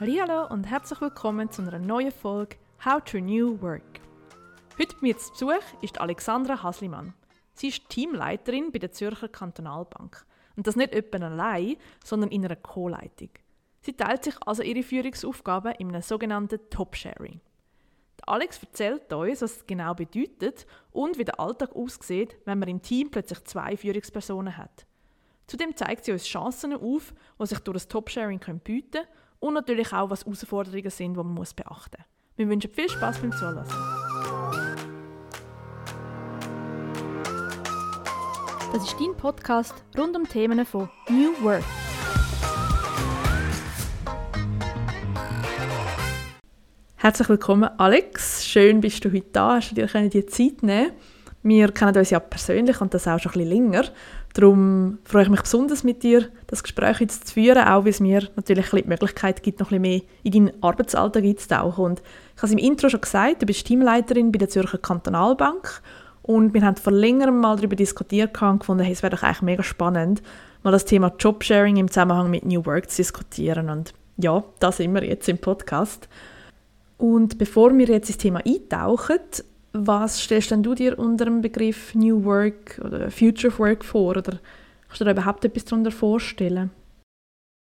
Hallo und herzlich willkommen zu einer neuen Folge How to New Work. Heute bei mir zu Besuch ist Alexandra Haslimann. Sie ist Teamleiterin bei der Zürcher Kantonalbank. Und das nicht etwa allein, sondern in einer Co-Leitung. Sie teilt sich also ihre Führungsaufgaben in einem sogenannten Top-Sharing. Alex erzählt uns, was es genau bedeutet und wie der Alltag aussieht, wenn man im Team plötzlich zwei Führungspersonen hat. Zudem zeigt sie uns Chancen auf, die sich durch das Top-Sharing bieten können und natürlich auch, was Herausforderungen sind, die man muss beachten muss. Wir wünschen viel Spaß beim Zuhören. Das ist dein Podcast rund um Themen von New Work. Herzlich willkommen, Alex. Schön, bist du heute da. Hast du dir die Zeit nehmen Wir kennen uns ja persönlich und das auch schon ein bisschen länger. Darum freue ich mich besonders mit dir, das Gespräch jetzt zu führen, auch weil es mir natürlich die Möglichkeit gibt, noch ein bisschen mehr in deinen Arbeitsalltag einzutauchen. Und ich habe es im Intro schon gesagt, du bist Teamleiterin bei der Zürcher Kantonalbank und wir haben vor längerem mal darüber diskutiert und gefunden, hey, es wäre doch eigentlich mega spannend, mal das Thema Jobsharing im Zusammenhang mit New Work zu diskutieren. Und ja, da sind wir jetzt im Podcast. Und bevor wir jetzt ins Thema eintauchen, was stellst denn du dir unter dem Begriff New Work oder Future of Work vor? Oder kannst du dir überhaupt etwas darunter vorstellen?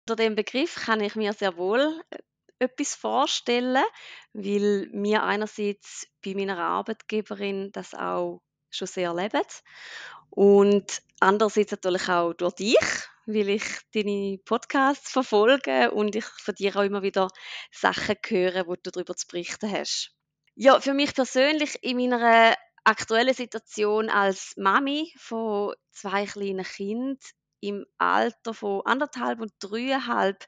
Unter dem Begriff kann ich mir sehr wohl äh, etwas vorstellen, weil mir einerseits bei meiner Arbeitgeberin das auch schon sehr lebt und andererseits natürlich auch durch dich, weil ich deine Podcasts verfolge und ich von dir auch immer wieder Sachen höre, wo du darüber zu berichten hast. Ja, für mich persönlich in meiner aktuellen Situation als Mami von zwei kleinen Kindern im Alter von anderthalb und dreieinhalb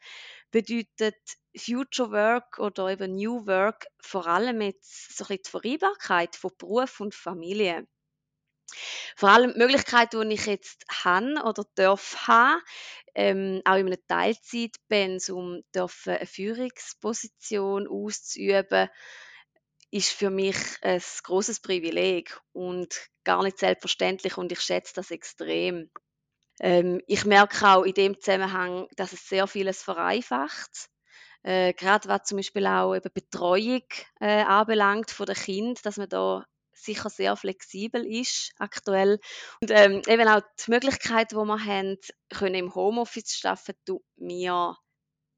bedeutet Future Work oder eben New Work vor allem jetzt so ein bisschen die Vereinbarkeit von Beruf und Familie. Vor allem die Möglichkeit, die ich jetzt habe oder darf haben, ähm, auch in einem Teilzeitpensum dürfen eine Führungsposition auszuüben, ist für mich ein großes Privileg und gar nicht selbstverständlich und ich schätze das extrem. Ähm, ich merke auch in dem Zusammenhang, dass es sehr vieles vereinfacht. Äh, gerade was zum Beispiel auch eben Betreuung äh, anbelangt von den Kind, dass man da sicher sehr flexibel ist aktuell. Und ähm, eben auch die Möglichkeit, die wir haben, können im Homeoffice arbeiten, tut mir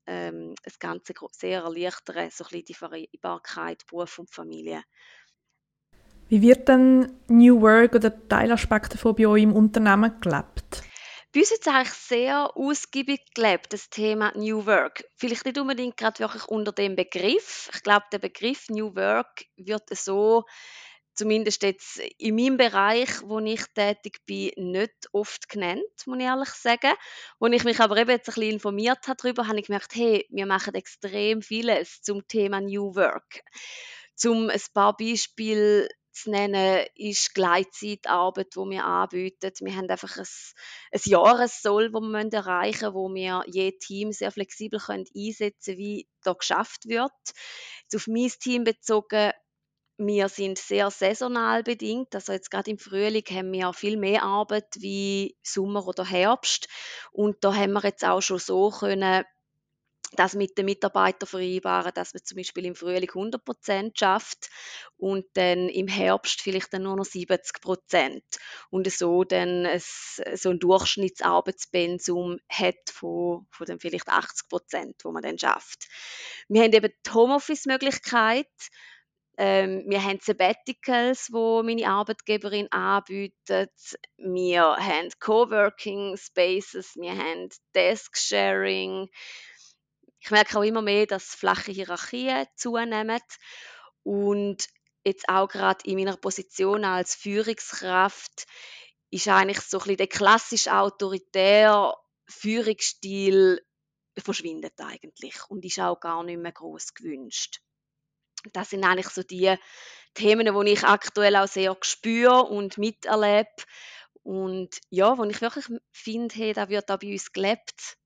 ähm, das Ganze sehr erleichtern, so ein bisschen die Vereinbarkeit Beruf und Familie. Wie wird denn New Work oder Teilaspekte von bei euch im Unternehmen gelebt? Bei uns ist es eigentlich sehr ausgiebig gelebt, das Thema New Work. Vielleicht nicht unbedingt gerade wirklich unter dem Begriff. Ich glaube, der Begriff New Work wird so zumindest jetzt in meinem Bereich, wo ich tätig bin, nicht oft genannt, muss ich ehrlich sagen. Als ich mich aber eben jetzt ein bisschen informiert habe darüber, habe ich gemerkt, hey, wir machen extrem vieles zum Thema New Work. Zum ein paar Beispiele zu nennen, ist Gleitzeitarbeit, die wir anbieten. Wir haben einfach ein, ein Jahressoll, das wir erreichen müssen, wo wir je Team sehr flexibel einsetzen können, wie da geschafft wird. Jetzt auf mein Team bezogen, wir sind sehr saisonal bedingt. Also jetzt gerade im Frühling haben wir viel mehr Arbeit wie Sommer oder Herbst. Und da haben wir jetzt auch schon so können, das mit den Mitarbeitern vereinbaren, dass man zum Beispiel im Frühling 100 Prozent schafft und dann im Herbst vielleicht dann nur noch 70 Prozent und so dann ein, so ein Durchschnittsarbeitspensum hat von, von dann vielleicht 80 Prozent, wo man dann schafft. Wir haben eben die Homeoffice-Möglichkeit, ähm, wir haben Sabbaticals, wo meine Arbeitgeberin anbietet. Wir haben Coworking Spaces, wir haben Desk Sharing. Ich merke auch immer mehr, dass flache Hierarchien zunehmen und jetzt auch gerade in meiner Position als Führungskraft ist eigentlich so ein bisschen der klassisch autoritäre Führungsstil verschwindet eigentlich und ist auch gar nicht mehr groß gewünscht. Das sind eigentlich so die Themen, die ich aktuell auch sehr spüre und miterlebe. Und ja, wo ich wirklich finde, hey, da wird auch bei uns gelebt.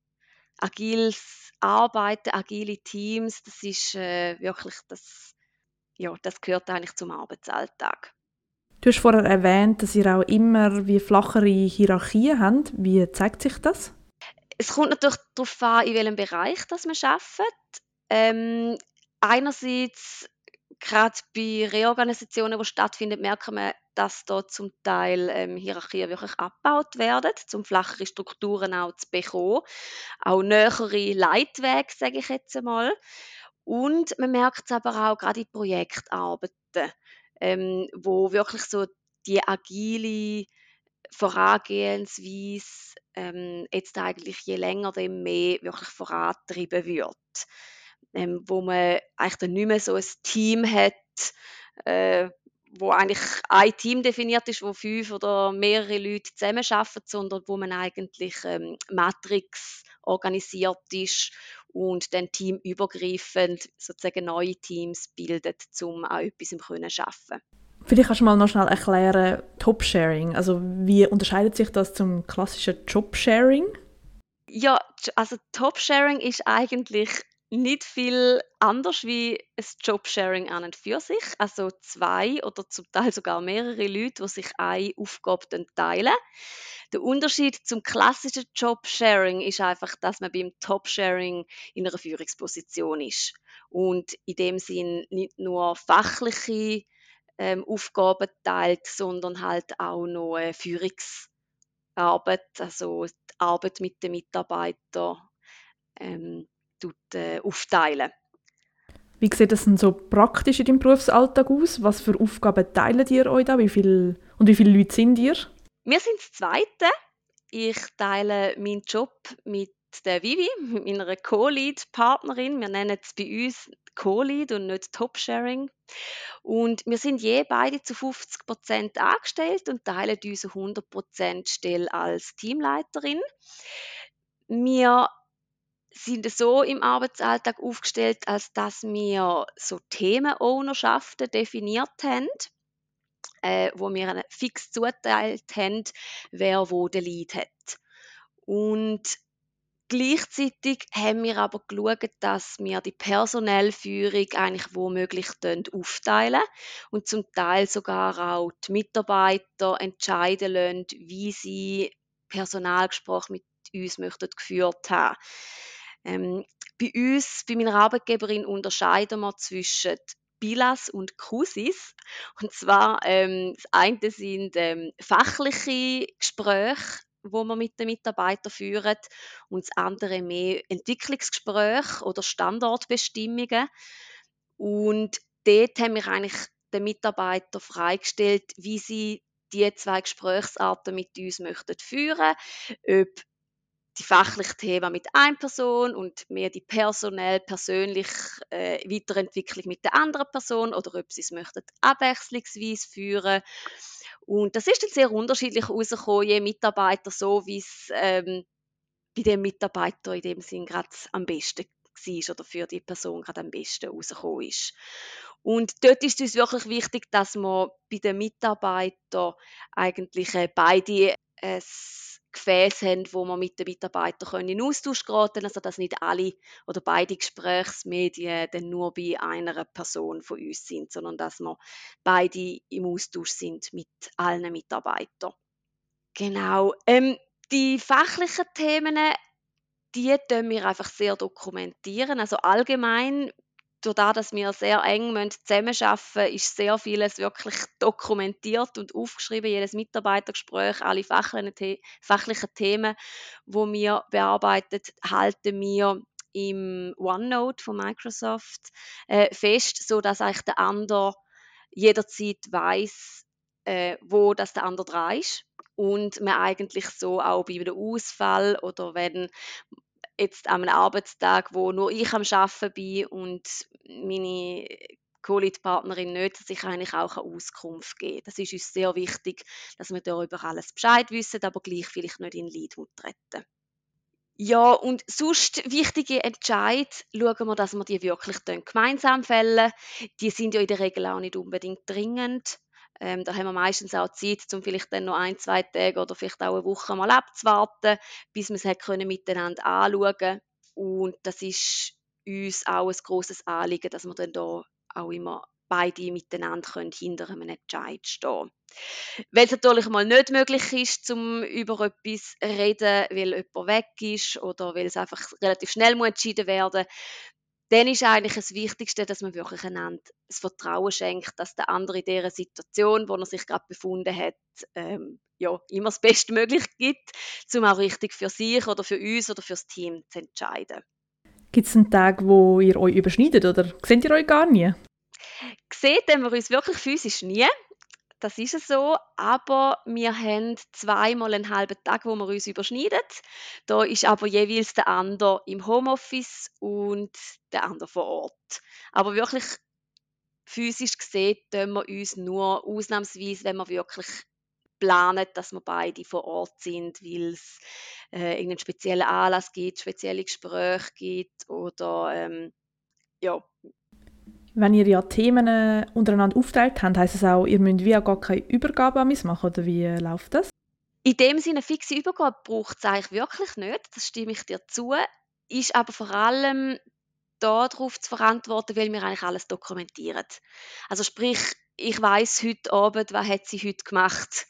Agiles Arbeiten, agile Teams, das ist äh, wirklich, das, ja, das gehört eigentlich zum Arbeitsalltag. Du hast vorher erwähnt, dass ihr auch immer wie flachere Hierarchien habt. Wie zeigt sich das? Es kommt natürlich darauf an, in welchem Bereich das man arbeitet. Ähm, einerseits gerade bei Reorganisationen, die stattfinden, merken wir, dass da zum Teil ähm, Hierarchien wirklich abgebaut werden, um flachere Strukturen auch zu bekommen. Auch nähere Leitwege, sage ich jetzt einmal. Und man merkt es aber auch gerade in Projektarbeiten, ähm, wo wirklich so die agile Vorangehensweise ähm, jetzt eigentlich je länger, dem mehr wirklich vorantrieben wird. Ähm, wo man eigentlich dann nicht mehr so ein Team hat, äh, wo eigentlich ein Team definiert ist, wo fünf oder mehrere Leute zusammenarbeiten, sondern wo man eigentlich ähm, Matrix organisiert ist und dann teamübergreifend sozusagen neue Teams bildet, um auch etwas im können schaffen. Vielleicht kannst du mal noch schnell erklären, Top-Sharing. Also wie unterscheidet sich das zum klassischen Job-Sharing? Ja, also Top-Sharing ist eigentlich nicht viel anders wie ein Jobsharing an und für sich. Also zwei oder zum Teil sogar mehrere Leute, die sich eine Aufgabe teilen. Der Unterschied zum klassischen Jobsharing ist einfach, dass man beim Topsharing in einer Führungsposition ist und in dem Sinn nicht nur fachliche ähm, Aufgaben teilt, sondern halt auch noch äh, Führungsarbeit, also die Arbeit mit den Mitarbeitern ähm, äh, aufteilen. Wie sieht das denn so praktisch in deinem Berufsalltag aus? Was für Aufgaben teilen ihr euch da? Wie viel, und wie viele Leute sind ihr? Wir sind das Zweite. Ich teile meinen Job mit der Vivi, mit meiner Co-Lead-Partnerin. Wir nennen es bei uns Co-Lead und nicht Top-Sharing. Und wir sind je beide zu 50 Prozent angestellt und teilen unsere 100 Prozent Stelle als Teamleiterin. Wir sind so im Arbeitsalltag aufgestellt, als dass wir so Themenownerschaften definiert haben, äh, wo wir fix zuteilt haben, wer wo den Lead hat. Und Gleichzeitig haben wir aber geschaut, dass wir die Personellführung eigentlich womöglich aufteilen und zum Teil sogar auch die Mitarbeiter entscheiden lassen, wie sie Personalgespräche mit uns geführt haben. Ähm, bei uns, bei meiner Arbeitgeberin, unterscheiden wir zwischen Bilas und Kusis. Und zwar, ähm, das eine sind ähm, fachliche Gespräche, wo wir mit den Mitarbeitern führen und das andere mehr Entwicklungsgespräche oder Standortbestimmungen. Und dort haben wir eigentlich den Mitarbeitern freigestellt, wie sie die zwei Gesprächsarten mit uns möchten führen, ob die fachlichen Themen mit einer Person und mehr die personell, persönlich äh, Weiterentwicklung mit der anderen Person oder ob sie es möchten abwechslungsweise führen. Und das ist dann sehr unterschiedlich rausgekommen, je Mitarbeiter so, wie es ähm, bei dem Mitarbeiter in dem Sinn gerade am besten war oder für die Person gerade am besten rausgekommen ist. Und dort ist es wirklich wichtig, dass man bei den Mitarbeitern eigentlich äh, beide ein Gefäß haben, wo man mit den Mitarbeitern in Austausch geraten können, also dass nicht alle oder beide Gesprächsmedien dann nur bei einer Person von uns sind, sondern dass wir beide im Austausch sind mit allen Mitarbeitern. Genau. Ähm, die fachlichen Themen, die können wir einfach sehr dokumentieren. Also allgemein dadurch, dass wir sehr eng zusammenarbeiten ist sehr vieles wirklich dokumentiert und aufgeschrieben, jedes Mitarbeitergespräch, alle fachlichen Themen, wo wir bearbeitet, halten wir im OneNote von Microsoft äh, fest, so dass eigentlich der andere jederzeit weiß, äh, wo das der andere dran ist. Und man eigentlich so auch bei einem Ausfall oder wenn jetzt an einem Arbeitstag, wo nur ich am Arbeiten bin und meine Co-Lead-Partnerin nicht, dass ich eigentlich auch eine Auskunft geben Das ist uns sehr wichtig, dass wir darüber alles Bescheid wissen, aber gleich vielleicht nicht in Leid treten. Ja, und sonst wichtige Entscheid schauen wir, dass wir die wirklich gemeinsam fällen. Die sind ja in der Regel auch nicht unbedingt dringend. Ähm, da haben wir meistens auch Zeit, um vielleicht dann noch ein, zwei Tage oder vielleicht auch eine Woche mal abzuwarten, bis wir es können miteinander anschauen. Und das ist uns auch ein grosses Anliegen, dass wir dann da auch immer beide miteinander können hinter einem Entscheid stehen. Weil es natürlich mal nicht möglich ist, um über etwas zu reden, weil jemand weg ist oder weil es einfach relativ schnell muss entschieden werden dann ist eigentlich das Wichtigste, dass man wirklich einander das Vertrauen schenkt, dass der andere in dieser Situation, wo er sich gerade befunden hat, ähm, ja, immer das Bestmögliche gibt, um auch richtig für sich oder für uns oder für das Team zu entscheiden. Gibt es einen Tag, wo ihr euch überschneidet oder seht ihr euch gar nie? Haben wir uns wirklich physisch nie. Das ist so, aber wir haben zweimal einen halben Tag, wo wir uns überschneiden. Da ist aber jeweils der andere im Homeoffice und der andere vor Ort. Aber wirklich physisch gesehen tun wir uns nur ausnahmsweise, wenn wir wirklich planen, dass wir beide vor Ort sind, weil es äh, irgendeinen speziellen Anlass gibt, spezielle Gespräche gibt oder ähm, ja, wenn ihr ja Themen äh, untereinander aufteilt habt, heisst es auch, ihr müsst wie auch gar keine Übergabe an mich machen, oder wie äh, läuft das? In dem Sinne, fixe Übergabe braucht es eigentlich wirklich nicht, das stimme ich dir zu, ist aber vor allem darauf zu verantworten, weil wir eigentlich alles dokumentieren. Also sprich, ich weiß heute Abend, was hat sie heute gemacht,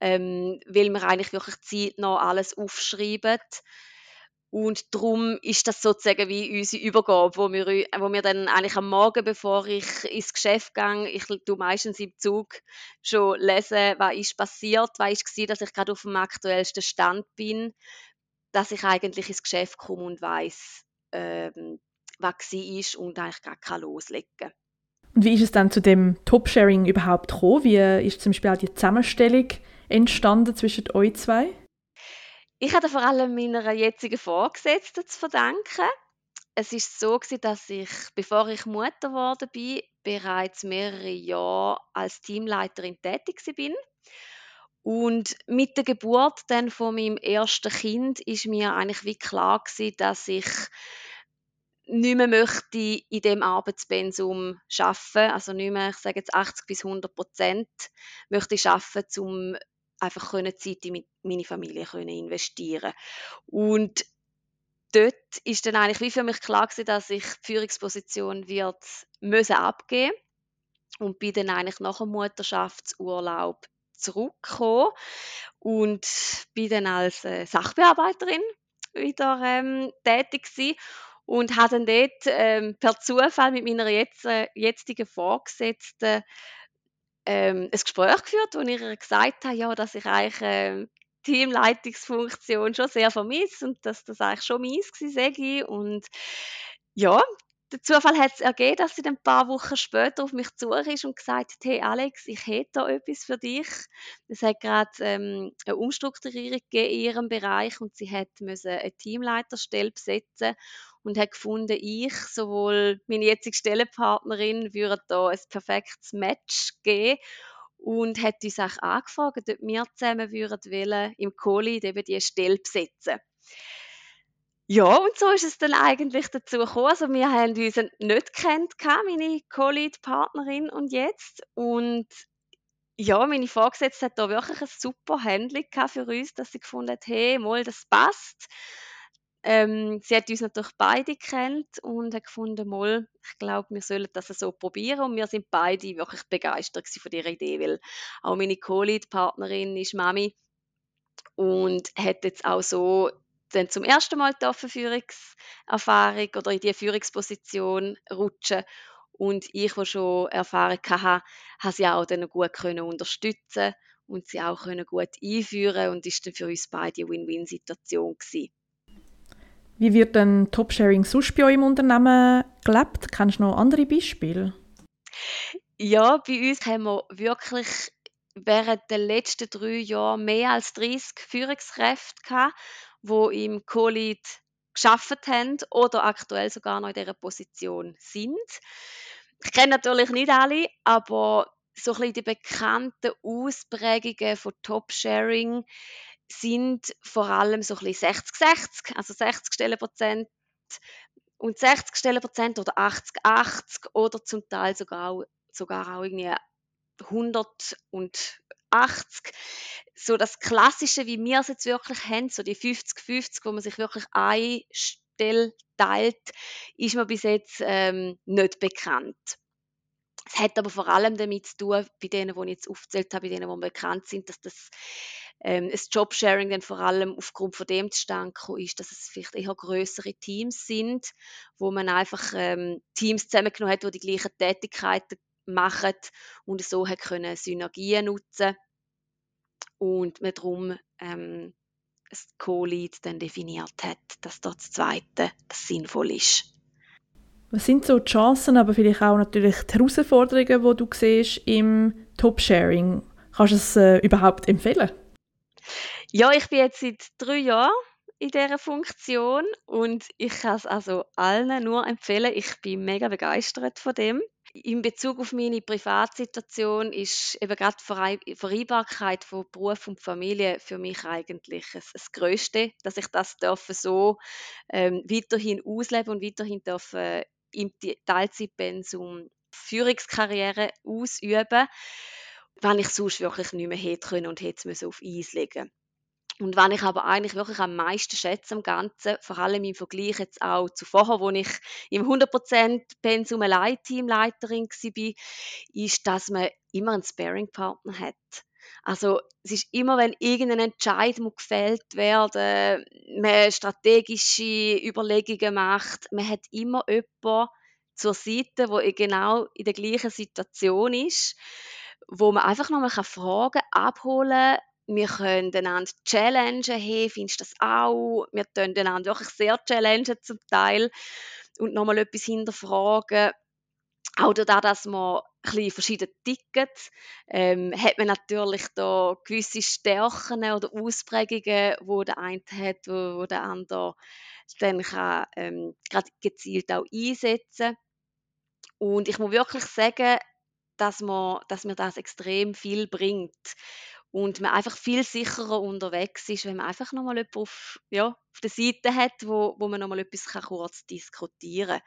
ähm, weil wir eigentlich wirklich zeitnah alles aufschreiben und darum ist das sozusagen wie unsere Übergabe, wo wir, wo wir dann eigentlich am Morgen, bevor ich ins Geschäft gehe, ich tue meistens im Zug schon lesen, was ist passiert, was ist gewesen, dass ich gerade auf dem aktuellsten Stand bin, dass ich eigentlich ins Geschäft komme und weiß, ähm, was ist und eigentlich gar kann loslegen Und wie ist es dann zu dem Top-Sharing überhaupt gekommen? Wie ist zum Beispiel auch die Zusammenstellung entstanden zwischen euch zwei? Ich hatte vor allem meiner jetzigen Vorgesetzten zu verdanken. Es ist so dass ich, bevor ich Mutter geworden bin, bereits mehrere Jahre als Teamleiterin tätig bin. Und mit der Geburt dann von meinem ersten Kind ist mir eigentlich wie klar gewesen, dass ich nicht mehr möchte in dem Arbeitspensum arbeiten, also nicht mehr, ich sage jetzt 80 bis 100 Prozent möchte ich arbeiten, um einfach können Zeit in meine Familie können investieren. Und dort ist dann eigentlich wie für mich klar gewesen, dass ich die Führungsposition wird müssen abgeben und bin dann eigentlich nach dem Mutterschaftsurlaub zurückgekommen und bin dann als äh, Sachbearbeiterin wieder ähm, tätig gewesen und habe dann dort ähm, per Zufall mit meiner jetzt, äh, jetzigen Vorgesetzten ähm, ein Gespräch geführt, wo ich ihr gesagt habe, ja, dass ich eigentlich ähm, Teamleitungsfunktion schon sehr vermisse und dass das eigentlich schon meins war. Und ja, der Zufall hat es ergeben, dass sie ein paar Wochen später auf mich zu ist und gesagt hat, hey Alex, ich hätte da etwas für dich. Es hat gerade ähm, eine Umstrukturierung in ihrem Bereich und sie hat müssen eine Teamleiterstelle besetzen und hat gefunden, ich, sowohl meine jetzige Stellenpartnerin, würden da ein perfektes Match geben und hat uns auch angefragt, ob wir zusammen würden wollen, im Covid eben diese Stelle besetzen. Ja, und so ist es dann eigentlich dazu gekommen. Also wir haben uns nicht kennt, meine Colleague-Partnerin und jetzt. Und ja, meine Vorgesetzte hat da wirklich ein super Handling für uns, dass sie gefunden hat, hey, mal, das passt. Ähm, sie hat uns natürlich beide kennt und hat gefunden, mal, ich glaube, wir sollen das so probieren. Und wir sind beide wirklich begeistert von dieser Idee, weil auch meine Co-Lead-Partnerin ist Mami und hat jetzt auch so dann zum ersten Mal die Führungserfahrung oder in die Führungsposition rutschen und ich, die schon Erfahrung hatte, habe sie auch dann gut können unterstützen und sie auch können gut einführen und ist dann für uns beide eine Win-Win-Situation gewesen. Wie wird denn Top-Sharing sonst bei euch im Unternehmen gelebt? Kennst du noch andere Beispiele? Ja, bei uns haben wir wirklich während der letzten drei Jahre mehr als 30 Führungskräfte gehabt, die im Co-Lead geschafft haben oder aktuell sogar noch in dieser Position sind. Ich kenne natürlich nicht alle, aber so ein bisschen die bekannten Ausprägungen von Top-Sharing sind vor allem so ein bisschen 60-60, also 60 Stellenprozent und 60 Stellenprozent oder 80-80 oder zum Teil sogar sogar auch irgendwie 100 und 80. So das Klassische, wie wir es jetzt wirklich haben, so die 50-50, wo man sich wirklich eine Stelle teilt, ist mir bis jetzt ähm, nicht bekannt. Es hat aber vor allem damit zu tun, bei denen, die ich jetzt aufgezählt habe, bei denen, die bekannt sind, dass das ähm, das Jobsharing dann vor allem aufgrund von dem zustande ist, dass es vielleicht eher größere Teams sind, wo man einfach ähm, Teams zusammengenommen hat, die die gleichen Tätigkeiten machen und so hat können Synergien nutzen und man darum ähm, das Co-Lead dann definiert hat, dass dort das Zweite das sinnvoll ist. Was sind so die Chancen, aber vielleicht auch natürlich die Herausforderungen, die du siehst im Top-Sharing? Kannst du es äh, überhaupt empfehlen? Ja, ich bin jetzt seit drei Jahren in dieser Funktion und ich kann es also allen nur empfehlen. Ich bin mega begeistert von dem. In Bezug auf meine Privatsituation ist eben gerade die Vereinbarkeit von Beruf und Familie für mich eigentlich das, Größte, dass ich das dürfen so ähm, weiterhin ausleben und weiterhin dürfen im Teilzeitpensum Führungskarriere ausüben, wenn ich sonst wirklich nicht mehr hätte können und hätte es auf Eis legen und wenn ich aber eigentlich wirklich am meisten schätze am Ganzen, vor allem im Vergleich jetzt auch zu vorher, wo ich im 100% Pensum allein Teamleiterin war, ist, dass man immer einen Sparing-Partner hat. Also es ist immer, wenn irgendein Entscheid gefällt werden, man strategische Überlegungen macht, man hat immer jemanden zur Seite, wo genau in der gleichen Situation ist, wo man einfach nochmal Fragen abholen kann, wir können einander challengen, hey, findest du das auch? Wir können einander wirklich sehr challengen zum Teil und nochmal etwas hinterfragen. Auch dadurch, dass man ein verschieden ticken, ähm, hat man natürlich da gewisse Stärken oder Ausprägungen, wo der eine hat, wo, wo der andere dann ähm, gerade gezielt auch einsetzen. Und ich muss wirklich sagen, dass, man, dass mir das extrem viel bringt und man einfach viel sicherer unterwegs ist, wenn man einfach nochmal jemanden auf, ja, auf der Seite hat, wo, wo man nochmal etwas kann kurz diskutieren kann.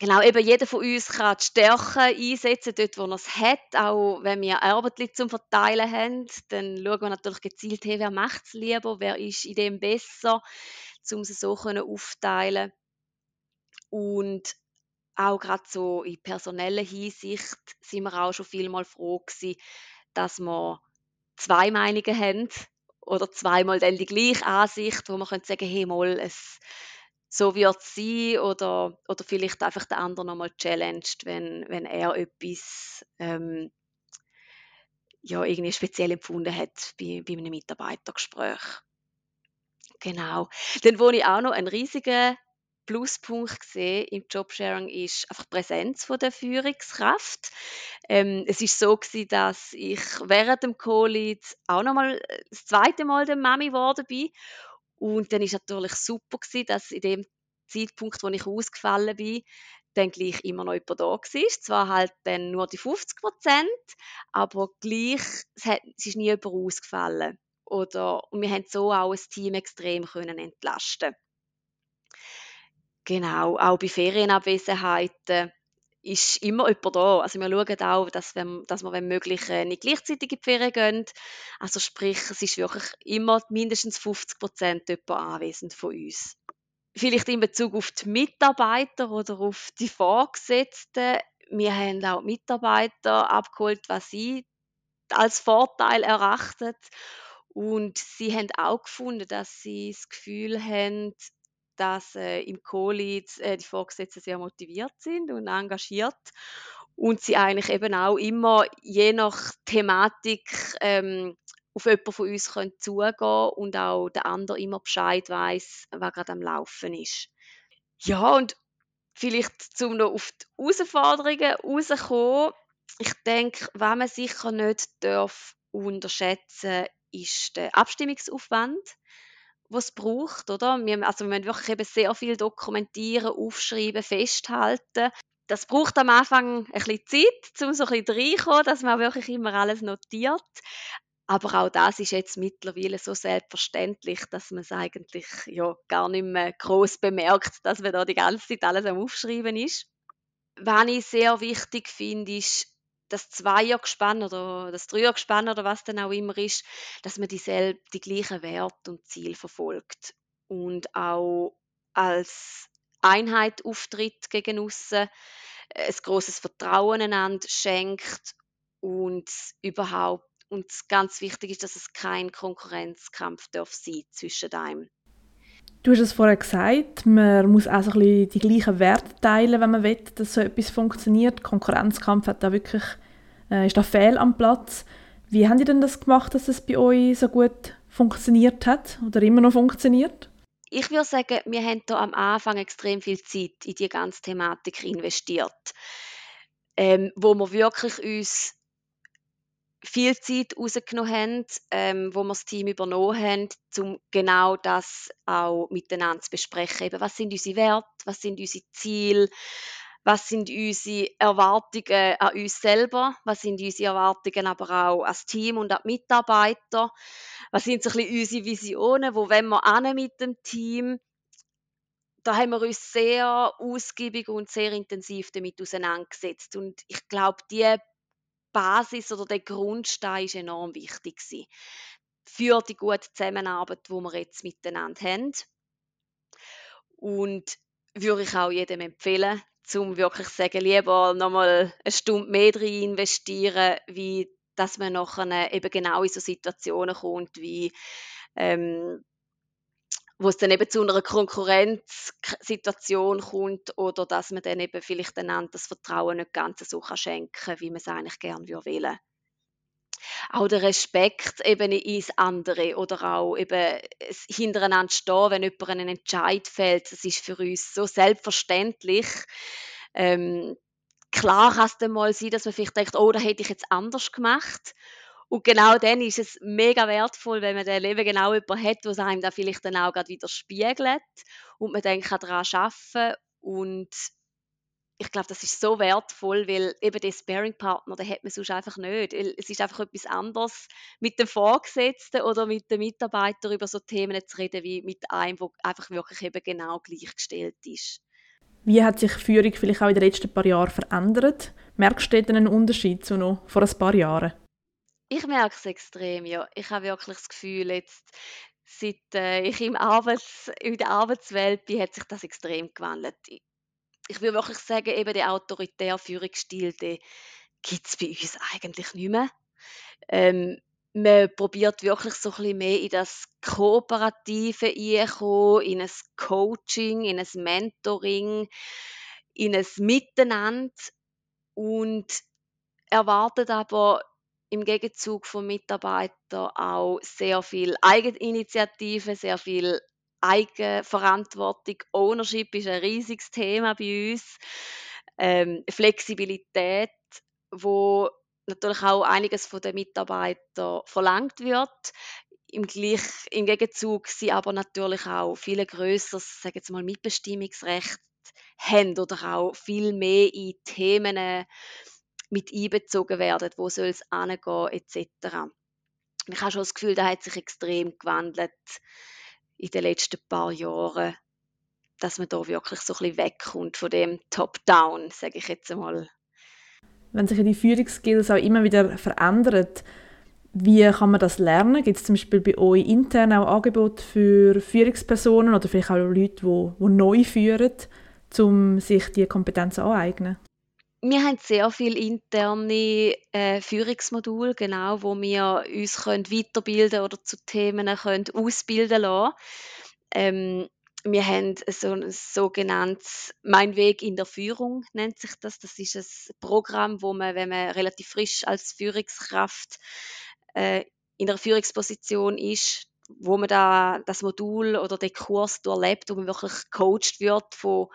Genau, eben jeder von uns kann die Stärken einsetzen, dort wo er es hat. Auch wenn wir Arbeit zum Verteilen haben, dann schauen wir natürlich gezielt, hey, wer macht es lieber, wer ist in dem besser, um es so aufteilen Und auch gerade so in personeller Hinsicht sind wir auch schon viel mal froh gewesen, dass wir zwei Meinungen haben oder zweimal dann die gleiche Ansicht, wo man könnte sagen, hey, mal, es, so wird es sein oder, oder vielleicht einfach der andere nochmal challenged, wenn, wenn er etwas ähm, ja, irgendwie speziell empfunden hat bei, bei einem Mitarbeitergespräch. Genau. Dann, wo ich auch noch einen riesigen Pluspunkt gesehen im Jobsharing ist einfach die Präsenz von der Führungskraft. Ähm, es ist so gewesen, dass ich während dem Co-Lead auch noch mal äh, das zweite Mal der Mami geworden bin und dann ist natürlich super gewesen, dass in dem Zeitpunkt, wo ich ausgefallen bin, dann gleich immer noch jemand da war. Zwar halt dann nur die 50 Prozent, aber gleich, es, hat, es ist nie jemand ausgefallen. Oder, und wir haben so auch das Team extrem können entlasten Genau, auch bei Ferienabwesenheiten ist immer jemand da. Also wir schauen auch, dass, wenn, dass wir, wenn möglich, äh, nicht gleichzeitig in die Ferien gehen. Also sprich, es ist wirklich immer mindestens 50 Prozent jemand anwesend von uns. Vielleicht in Bezug auf die Mitarbeiter oder auf die Vorgesetzten. Wir haben auch Mitarbeiter abgeholt, was sie als Vorteil erachtet. Und sie haben auch gefunden, dass sie das Gefühl haben, dass äh, im Co-Lead äh, die Vorgesetzten sehr motiviert sind und engagiert und sie eigentlich eben auch immer je nach Thematik ähm, auf jemanden von uns können zugehen und auch der andere immer Bescheid weiß, was gerade am Laufen ist. Ja, und vielleicht zum noch auf die Herausforderungen rauskommen. Ich denke, was man sicher nicht darf unterschätzen ist der Abstimmungsaufwand was braucht, oder? Wir, also wir müssen wirklich eben sehr viel dokumentieren, aufschreiben, festhalten. Das braucht am Anfang ein bisschen Zeit, um so ein bisschen reinkommen, dass man wirklich immer alles notiert. Aber auch das ist jetzt mittlerweile so selbstverständlich, dass man es eigentlich ja, gar nicht mehr groß bemerkt, dass man da die ganze Zeit alles am Aufschreiben ist. Was ich sehr wichtig finde, ist, das Zweiergespann oder das Dreiergespann oder was dann auch immer ist, dass man dieselbe, die gleichen Werte und Ziele verfolgt und auch als Einheit auftritt gegen aussen, ein großes Vertrauen einander schenkt und überhaupt und ganz wichtig ist, dass es kein Konkurrenzkampf darf sein zwischen einem. Du hast es vorher gesagt, man muss auch so ein bisschen die gleichen Werte teilen, wenn man will, dass so etwas funktioniert. Konkurrenzkampf hat da wirklich, äh, ist da fehl am Platz. Wie haben die denn das gemacht, dass es bei euch so gut funktioniert hat oder immer noch funktioniert? Ich würde sagen, wir haben da am Anfang extrem viel Zeit in die ganze Thematik investiert, ähm, wo wir wirklich uns viel Zeit rausgenommen haben, ähm, wo wir das Team übernommen haben, um genau das auch miteinander zu besprechen. Eben, was sind unsere Werte, was sind unsere Ziele, was sind unsere Erwartungen an uns selber, was sind unsere Erwartungen aber auch als Team und an die Mitarbeiter, was sind so ein bisschen unsere Visionen, wo wenn wir an mit dem Team, da haben wir uns sehr ausgiebig und sehr intensiv damit auseinandergesetzt. Und ich glaube, die Basis oder der Grundstein ist enorm wichtig gewesen für die gute Zusammenarbeit, die wir jetzt miteinander haben. Und würde ich auch jedem empfehlen, zum wirklich sagen, lieber nochmal eine Stunde mehr drin investieren, wie dass man nachher eben genau in so Situationen kommt, wie ähm, wo es dann eben zu einer Konkurrenzsituation kommt oder dass man dann eben vielleicht einander das Vertrauen nicht ganz so kann schenken wie man es eigentlich gerne will. Auch der Respekt eben ins andere oder auch eben hintereinander stehen, wenn jemand einen Entscheid fällt, das ist für uns so selbstverständlich. Ähm, klar kann es dann mal sein, dass man vielleicht denkt, oh, da hätte ich jetzt anders gemacht. Und genau dann ist es mega wertvoll, wenn man dann eben genau jemanden hat, der einem da vielleicht dann auch gerade wieder spiegelt und man dann daran arbeiten und ich glaube, das ist so wertvoll, weil eben den Sparing-Partner, den hat man sonst einfach nicht. Es ist einfach etwas anderes, mit dem Vorgesetzten oder mit dem Mitarbeiter über so Themen zu reden, wie mit einem, der einfach wirklich eben genau gleichgestellt ist. Wie hat sich Führung vielleicht auch in den letzten paar Jahren verändert? Merkst du denn einen Unterschied zu noch vor ein paar Jahren? Ich merke es extrem, ja. Ich habe wirklich das Gefühl, jetzt, seit äh, ich im Arbeits-, in der Arbeitswelt bin, hat sich das extrem gewandelt. Ich, würde wirklich sagen, eben der autoritäre Führungsstil, den gibt es bei uns eigentlich nicht mehr. Ähm, man probiert wirklich so ein bisschen mehr in das Kooperative reinkommen, in ein Coaching, in ein Mentoring, in ein Miteinander und erwartet aber im Gegenzug von Mitarbeitern auch sehr viel Eigeninitiative, sehr viel Eigenverantwortung. Ownership ist ein riesiges Thema bei uns. Ähm, Flexibilität, wo natürlich auch einiges von den Mitarbeitern verlangt wird. Im, gleich, Im Gegenzug sie aber natürlich auch viel größeres, sage jetzt mal, Mitbestimmungsrecht haben oder auch viel mehr in Themen mit einbezogen werden, wo soll es angehen, etc. Ich habe schon das Gefühl, da hat sich extrem gewandelt in den letzten paar Jahren, dass man da wirklich so ein bisschen wegkommt von dem Top-Down, sage ich jetzt einmal. Wenn sich die Führungsskills auch immer wieder verändern, wie kann man das lernen? Gibt es zum Beispiel bei euch intern auch Angebote für Führungspersonen oder vielleicht auch Leute, die, die neu führen, um sich diese Kompetenz aneignen? Wir haben sehr viele interne äh, Führungsmodule, genau, wo wir uns können weiterbilden oder zu Themen können ausbilden lassen. Ähm, wir haben so ein sogenanntes Mein Weg in der Führung nennt sich das. Das ist ein Programm, wo man, wenn man relativ frisch als Führungskraft äh, in der Führungsposition ist, wo man da das Modul oder den Kurs durchlebt, wo man wirklich gecoacht wird von,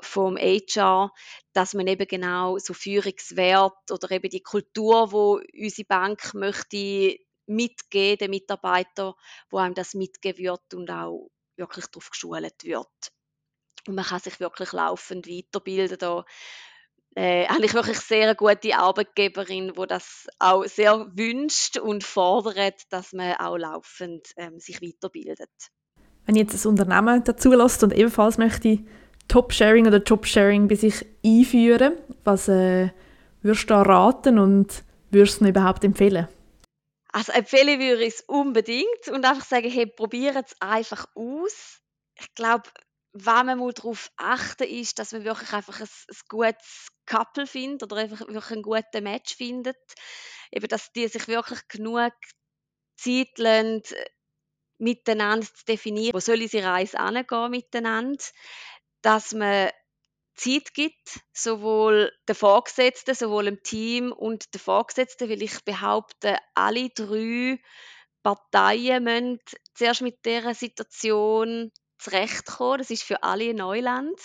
vom HR, dass man eben genau so Führungswert oder eben die Kultur, wo unsere Bank möchte mitgeben, den Mitarbeiter, wo einem das mitgeben wird und auch wirklich darauf geschult wird. Und man kann sich wirklich laufend weiterbilden. Da äh, habe ich wirklich sehr eine gute Arbeitgeberin, die das auch sehr wünscht und fordert, dass man auch laufend ähm, sich weiterbildet. Wenn jetzt ein Unternehmen dazu lässt und ebenfalls möchte Top-Sharing oder Job-Sharing bei sich einführen, was äh, würdest du da raten und würdest du überhaupt empfehlen? Also empfehlen würde ich es unbedingt und einfach sagen, hey, probiert es einfach aus. Ich glaube, was man darauf achten ist, dass man wirklich einfach ein, ein gutes Couple findet oder einfach wirklich einen guten Match findet. Eben, dass die sich wirklich genug Zeit lassen, miteinander zu definieren, wo soll unsere Reise angehen miteinander, dass man Zeit gibt, sowohl der Vorgesetzten, sowohl im Team und der Vorgesetzten, weil ich behaupte, alle drei Parteien müssen zuerst mit dieser Situation zurechtkommen. Das ist für alle Neuland.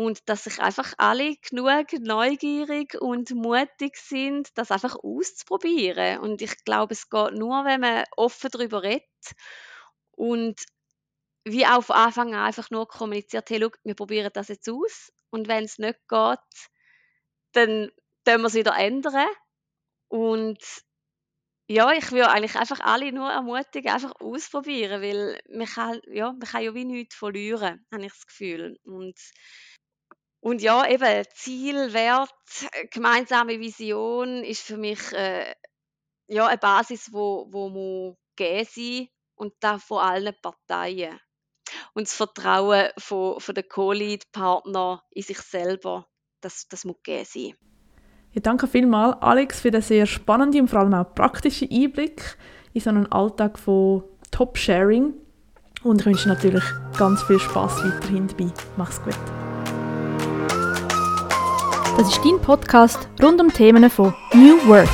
Und dass sich einfach alle genug neugierig und mutig sind, das einfach auszuprobieren. Und ich glaube, es geht nur, wenn man offen darüber redet und wie auch von Anfang an einfach nur kommuniziert, hey, schau, wir probieren das jetzt aus und wenn es nicht geht, dann können wir es wieder ändern. Und ja, ich würde eigentlich einfach alle nur ermutigen, einfach ausprobieren, weil man kann, ja, man kann ja wie nichts verlieren, habe ich das Gefühl. Und, und ja, eben Ziel, Wert, gemeinsame Vision ist für mich äh, ja, eine Basis, wo, wo muss gegeben sein und das von allen Parteien. Und das Vertrauen von, von den Co-Lead-Partnern in sich selber, das, das muss gegeben sein. Ja, danke vielmals, Alex, für den sehr spannenden und vor allem auch praktischen Einblick in so einen Alltag von Top-Sharing. Und ich wünsche natürlich ganz viel Spaß weiterhin dabei. Mach's gut. Das ist dein Podcast rund um Themen von New Work.